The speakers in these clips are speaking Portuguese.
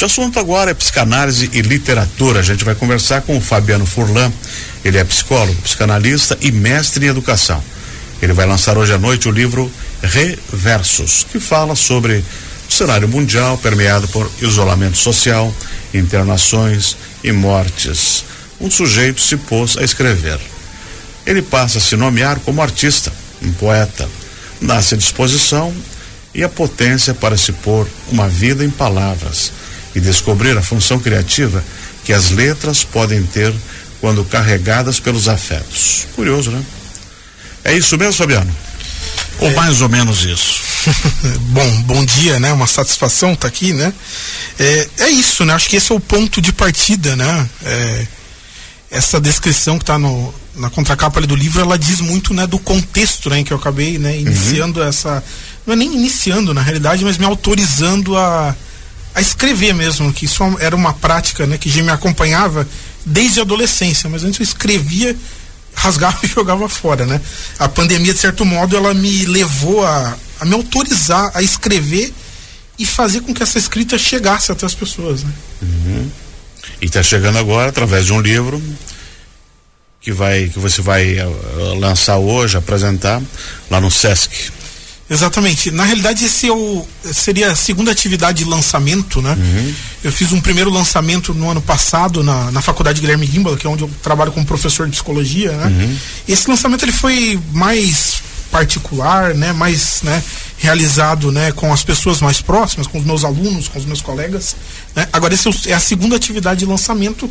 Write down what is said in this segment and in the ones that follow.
O assunto agora é psicanálise e literatura. A gente vai conversar com o Fabiano Furlan. Ele é psicólogo, psicanalista e mestre em educação. Ele vai lançar hoje à noite o livro Reversos, que fala sobre o cenário mundial permeado por isolamento social, internações e mortes. Um sujeito se pôs a escrever. Ele passa a se nomear como artista, um poeta. Nasce a disposição e a potência para se pôr uma vida em palavras e descobrir a função criativa que as letras podem ter quando carregadas pelos afetos. Curioso, né? É isso mesmo, Fabiano? Ou é... mais ou menos isso? bom, bom dia, né? Uma satisfação estar tá aqui, né? É, é isso, né? Acho que esse é o ponto de partida, né? É, essa descrição que está na contracapa do livro, ela diz muito, né, do contexto, né, em que eu acabei, né, iniciando uhum. essa, não é nem iniciando na realidade, mas me autorizando a a escrever mesmo, que isso era uma prática né, que já me acompanhava desde a adolescência, mas antes eu escrevia, rasgava e jogava fora. Né? A pandemia, de certo modo, ela me levou a, a me autorizar a escrever e fazer com que essa escrita chegasse até as pessoas. Né? Uhum. E está chegando agora através de um livro que vai que você vai uh, lançar hoje, apresentar lá no Sesc. Exatamente. Na realidade, esse é o, seria a segunda atividade de lançamento, né? Uhum. Eu fiz um primeiro lançamento no ano passado na, na Faculdade Guilherme Gimbal, que é onde eu trabalho como professor de psicologia, né? Uhum. Esse lançamento ele foi mais particular, né? Mais, né? Realizado, né? Com as pessoas mais próximas, com os meus alunos, com os meus colegas, né? Agora, esse é, é a segunda atividade de lançamento,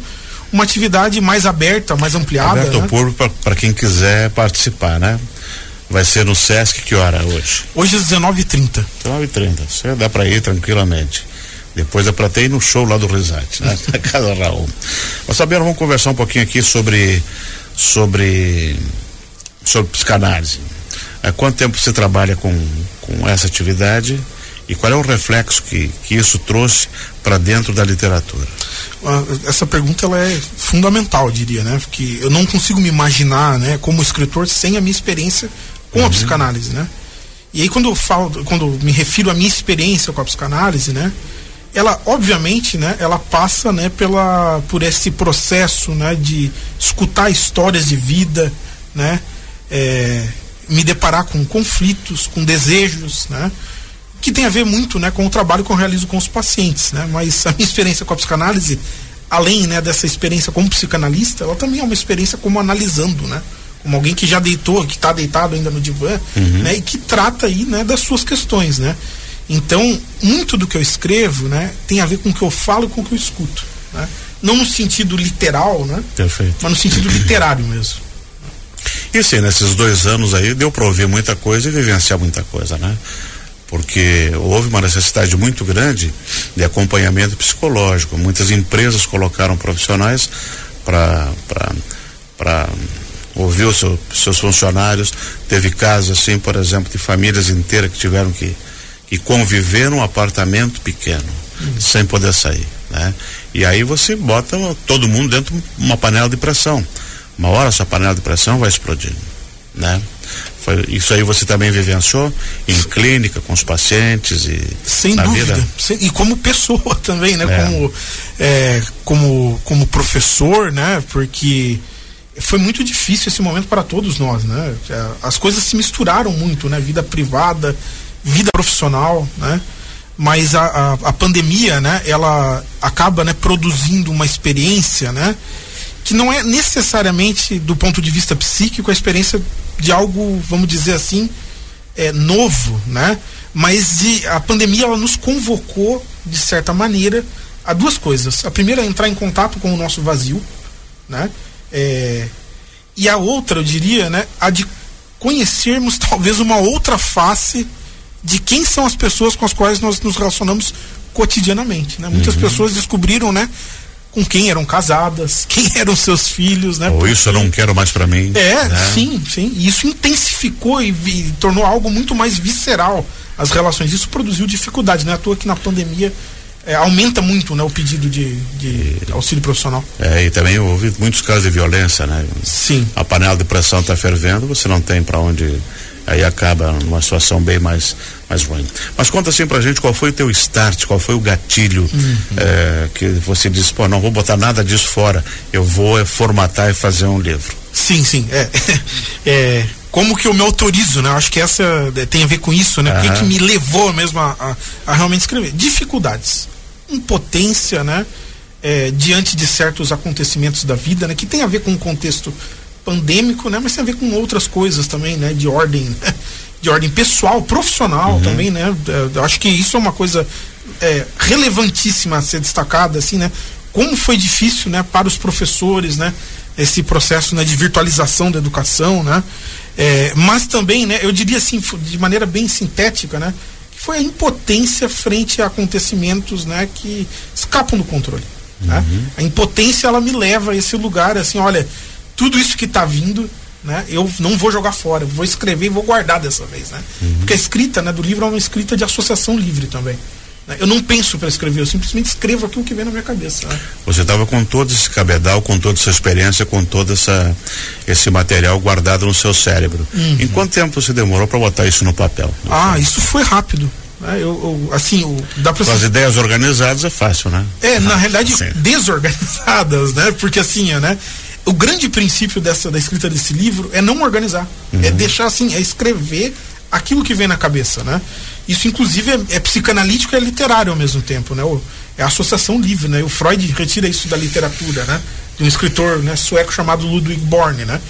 uma atividade mais aberta, mais ampliada. Aberto né? ao público para quem quiser participar, né? Vai ser no Sesc que hora hoje? Hoje às 19h30. 19h30. Você dá para ir tranquilamente. Depois dá para ter ir no show lá do Risate, né? Na casa Raul. Mas Fabiano, vamos conversar um pouquinho aqui sobre sobre sobre psicanálise. Há quanto tempo você trabalha com, com essa atividade e qual é o reflexo que, que isso trouxe para dentro da literatura? Ah, essa pergunta ela é fundamental, diria, né? Porque eu não consigo me imaginar, né, como escritor sem a minha experiência com a psicanálise, né? E aí quando eu falo, quando me refiro à minha experiência com a psicanálise, né, ela obviamente, né, ela passa, né, pela por esse processo, né, de escutar histórias de vida, né, é, me deparar com conflitos, com desejos, né, que tem a ver muito, né, com o trabalho que eu realizo com os pacientes, né, mas a minha experiência com a psicanálise, além, né, dessa experiência como psicanalista, ela também é uma experiência como analisando, né, como alguém que já deitou, que está deitado ainda no divã, uhum. né, e que trata aí, né, das suas questões, né. Então, muito do que eu escrevo, né, tem a ver com o que eu falo e com o que eu escuto, né. Não no sentido literal, né, Perfeito. mas no sentido literário mesmo. E sim, nesses dois anos aí deu para ouvir muita coisa e vivenciar muita coisa, né? Porque houve uma necessidade muito grande de acompanhamento psicológico. Muitas empresas colocaram profissionais para ouvir os seu, seus funcionários. Teve casos assim, por exemplo, de famílias inteiras que tiveram que, que conviver num apartamento pequeno, uhum. sem poder sair. Né? E aí você bota todo mundo dentro de uma panela de pressão. Uma hora essa panela de pressão vai explodir. Né? Foi, isso aí você também vivenciou em clínica com os pacientes e sem dúvida sem, e como pessoa também né é. como é, como como professor né porque foi muito difícil esse momento para todos nós, né? É, as coisas se misturaram muito, né? Vida privada, vida profissional, né? Mas a, a, a pandemia, né? Ela acaba, né? Produzindo uma experiência, né? Que não é necessariamente do ponto de vista psíquico a experiência de algo, vamos dizer assim, é, novo, né? Mas de, a pandemia ela nos convocou de certa maneira a duas coisas. A primeira é entrar em contato com o nosso vazio, né? É, e a outra, eu diria, né, a de conhecermos talvez uma outra face de quem são as pessoas com as quais nós nos relacionamos cotidianamente. Né? Muitas uhum. pessoas descobriram, né, com quem eram casadas, quem eram seus filhos, né? Ou Porque... isso eu não quero mais para mim. É, né? sim, sim. E isso intensificou e, e, tornou algo muito mais visceral as relações. Isso produziu dificuldade, né? À toa que na pandemia é, aumenta muito né, o pedido de, de auxílio profissional. É, e também houve muitos casos de violência, né? Sim. A panela de pressão está fervendo, você não tem para onde aí acaba numa situação bem mais, mais ruim. Mas conta assim pra gente qual foi o teu start, qual foi o gatilho uhum. é, que você disse, pô, não vou botar nada disso fora, eu vou é, formatar e fazer um livro. Sim, sim. É, é, como que eu me autorizo, né? Acho que essa é, tem a ver com isso, né? Uhum. O que, que me levou mesmo a, a, a, realmente escrever? Dificuldades, impotência, né? É, diante de certos acontecimentos da vida, né? Que tem a ver com o contexto pandêmico, né? Mas tem a ver com outras coisas também, né? De ordem, né? de ordem pessoal, profissional uhum. também, né? Eu acho que isso é uma coisa é, relevantíssima a ser destacada, assim, né? Como foi difícil, né? Para os professores, né? Esse processo né, de virtualização da educação, né? É, mas também, né? Eu diria assim, de maneira bem sintética, né? Que foi a impotência frente a acontecimentos, né? Que escapam do controle. Né? Uhum. Né? A impotência ela me leva a esse lugar, assim, olha, tudo isso que está vindo, né, eu não vou jogar fora, vou escrever e vou guardar dessa vez, né? Uhum. Porque a escrita, né, do livro é uma escrita de associação livre também. Eu não penso para escrever, eu simplesmente escrevo aquilo que vem na minha cabeça. Né? Você estava com todo esse cabedal, com toda essa experiência, com todo essa, esse material guardado no seu cérebro. Uhum. Em quanto tempo você demorou para botar isso no papel? Ah, isso foi rápido. Né? Eu, eu, assim, eu, dá pra... As ideias organizadas é fácil, né? É, na realidade, Sim. desorganizadas, né? Porque assim, né? o grande princípio dessa da escrita desse livro é não organizar, uhum. é deixar assim, é escrever aquilo que vem na cabeça, né? Isso inclusive é, é psicanalítico e é literário ao mesmo tempo, né? O, é associação livre, né? O Freud retira isso da literatura, né? De um escritor né, sueco chamado Ludwig Born, né?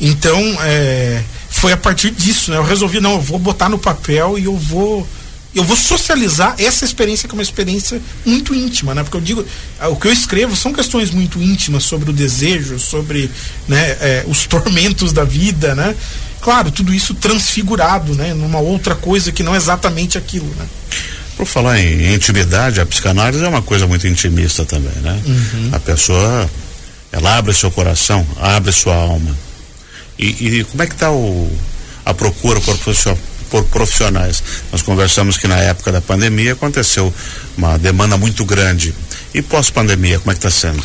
Então, é, foi a partir disso, né? Eu resolvi, não, eu vou botar no papel e eu vou eu vou socializar essa experiência que é uma experiência muito íntima, né? Porque eu digo, o que eu escrevo são questões muito íntimas sobre o desejo, sobre né, é, os tormentos da vida, né? Claro, tudo isso transfigurado, né? Numa outra coisa que não é exatamente aquilo, né? Por falar em intimidade, a psicanálise é uma coisa muito intimista também, né? Uhum. A pessoa, ela abre seu coração, abre sua alma. E, e como é que está a procura por profissional? por profissionais. Nós conversamos que na época da pandemia aconteceu uma demanda muito grande. E pós-pandemia, como é que está sendo?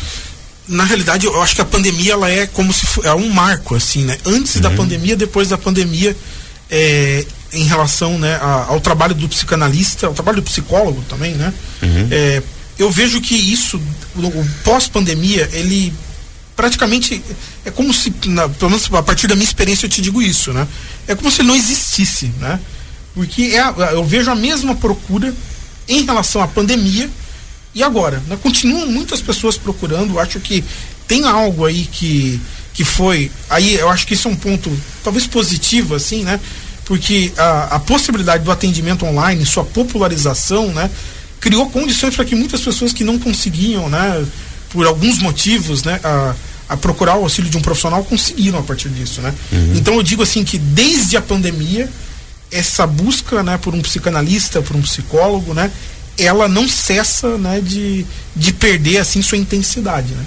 Na realidade, eu acho que a pandemia ela é como se é um marco, assim, né? Antes uhum. da pandemia, depois da pandemia, é, em relação né, a, ao trabalho do psicanalista, ao trabalho do psicólogo também, né? Uhum. É, eu vejo que isso, o pós-pandemia, ele praticamente é como se, na, pelo menos a partir da minha experiência eu te digo isso, né? É como se ele não existisse, né? Porque é, eu vejo a mesma procura em relação à pandemia e agora, né? Continuam muitas pessoas procurando, acho que tem algo aí que que foi, aí eu acho que isso é um ponto talvez positivo assim, né? Porque a, a possibilidade do atendimento online, sua popularização, né? Criou condições para que muitas pessoas que não conseguiam, né? por alguns motivos, né, a, a procurar o auxílio de um profissional conseguiram a partir disso, né? Uhum. Então eu digo assim que desde a pandemia essa busca, né, por um psicanalista, por um psicólogo, né, ela não cessa, né, de, de perder assim sua intensidade, né?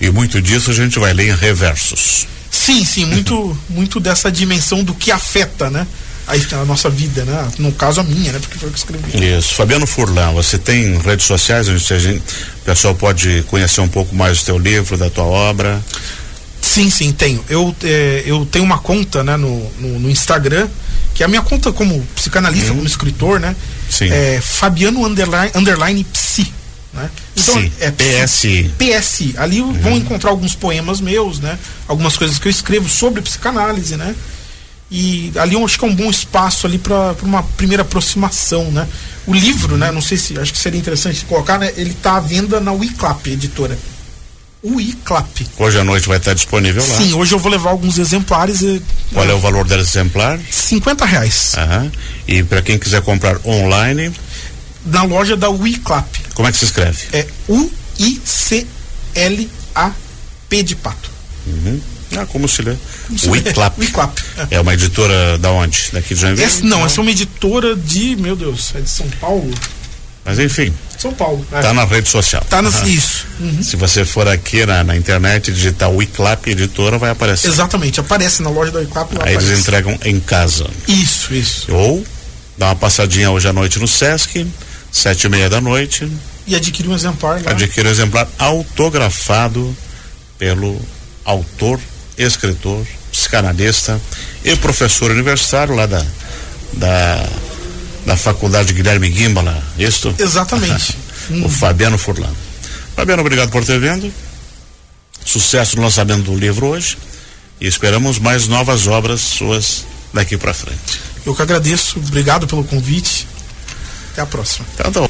E muito disso a gente vai ler em reversos. Sim, sim, muito muito dessa dimensão do que afeta, né? a, a, nossa vida, né? No caso a minha, né? Porque foi o que escrevi. Isso. Fabiano Furlan, você tem redes sociais onde a gente, o pessoal pode conhecer um pouco mais do teu livro, da tua obra? Sim, sim, tenho. Eu, é, eu tenho uma conta né, no, no, no, Instagram, que é a minha conta como psicanalista, hum. como escritor, né? Sim. É Fabiano underline, underline Psi. Né? Então, Sim. é PSI. PSI. Ali uhum. vão encontrar alguns poemas meus, né? Algumas coisas que eu escrevo sobre psicanálise, né? e ali eu acho que é um bom espaço ali para uma primeira aproximação, né? O livro, né? Não sei se acho que seria interessante colocar, né? Ele está à venda na Wiclap, editora. Wiclap. Hoje à noite vai estar disponível lá. Sim, hoje eu vou levar alguns exemplares. E, Qual é, é o valor desse exemplar? 50 reais. Aham. E para quem quiser comprar online? Na loja da Wiclap. Como é que se escreve? É U-I-C-L-A-P de pato. Uhum. Ah, como se lê? Wiclap. Wiclap. É uma editora da onde? Daqui de Joinville? Essa, não, essa é uma editora de, meu Deus, é de São Paulo. Mas enfim. São Paulo. Tá na rede social. Tá nas, uhum. isso. Uhum. Se você for aqui na, na internet digitar Wiclap editora, vai aparecer. Exatamente, aparece na loja da Wiclap. Aí aparece. eles entregam em casa. Isso, isso. Ou dá uma passadinha hoje à noite no Sesc, sete e meia da noite. E adquirir um exemplar lá. Adquirir um exemplar autografado pelo autor escritor, psicanalista e professor universitário lá da, da, da Faculdade Guilherme Gimbala, isso? Exatamente. o Fabiano Furlan. Fabiano, obrigado por ter vindo. Sucesso no lançamento do livro hoje e esperamos mais novas obras suas daqui para frente. Eu que agradeço, obrigado pelo convite. Até a próxima. Então, tá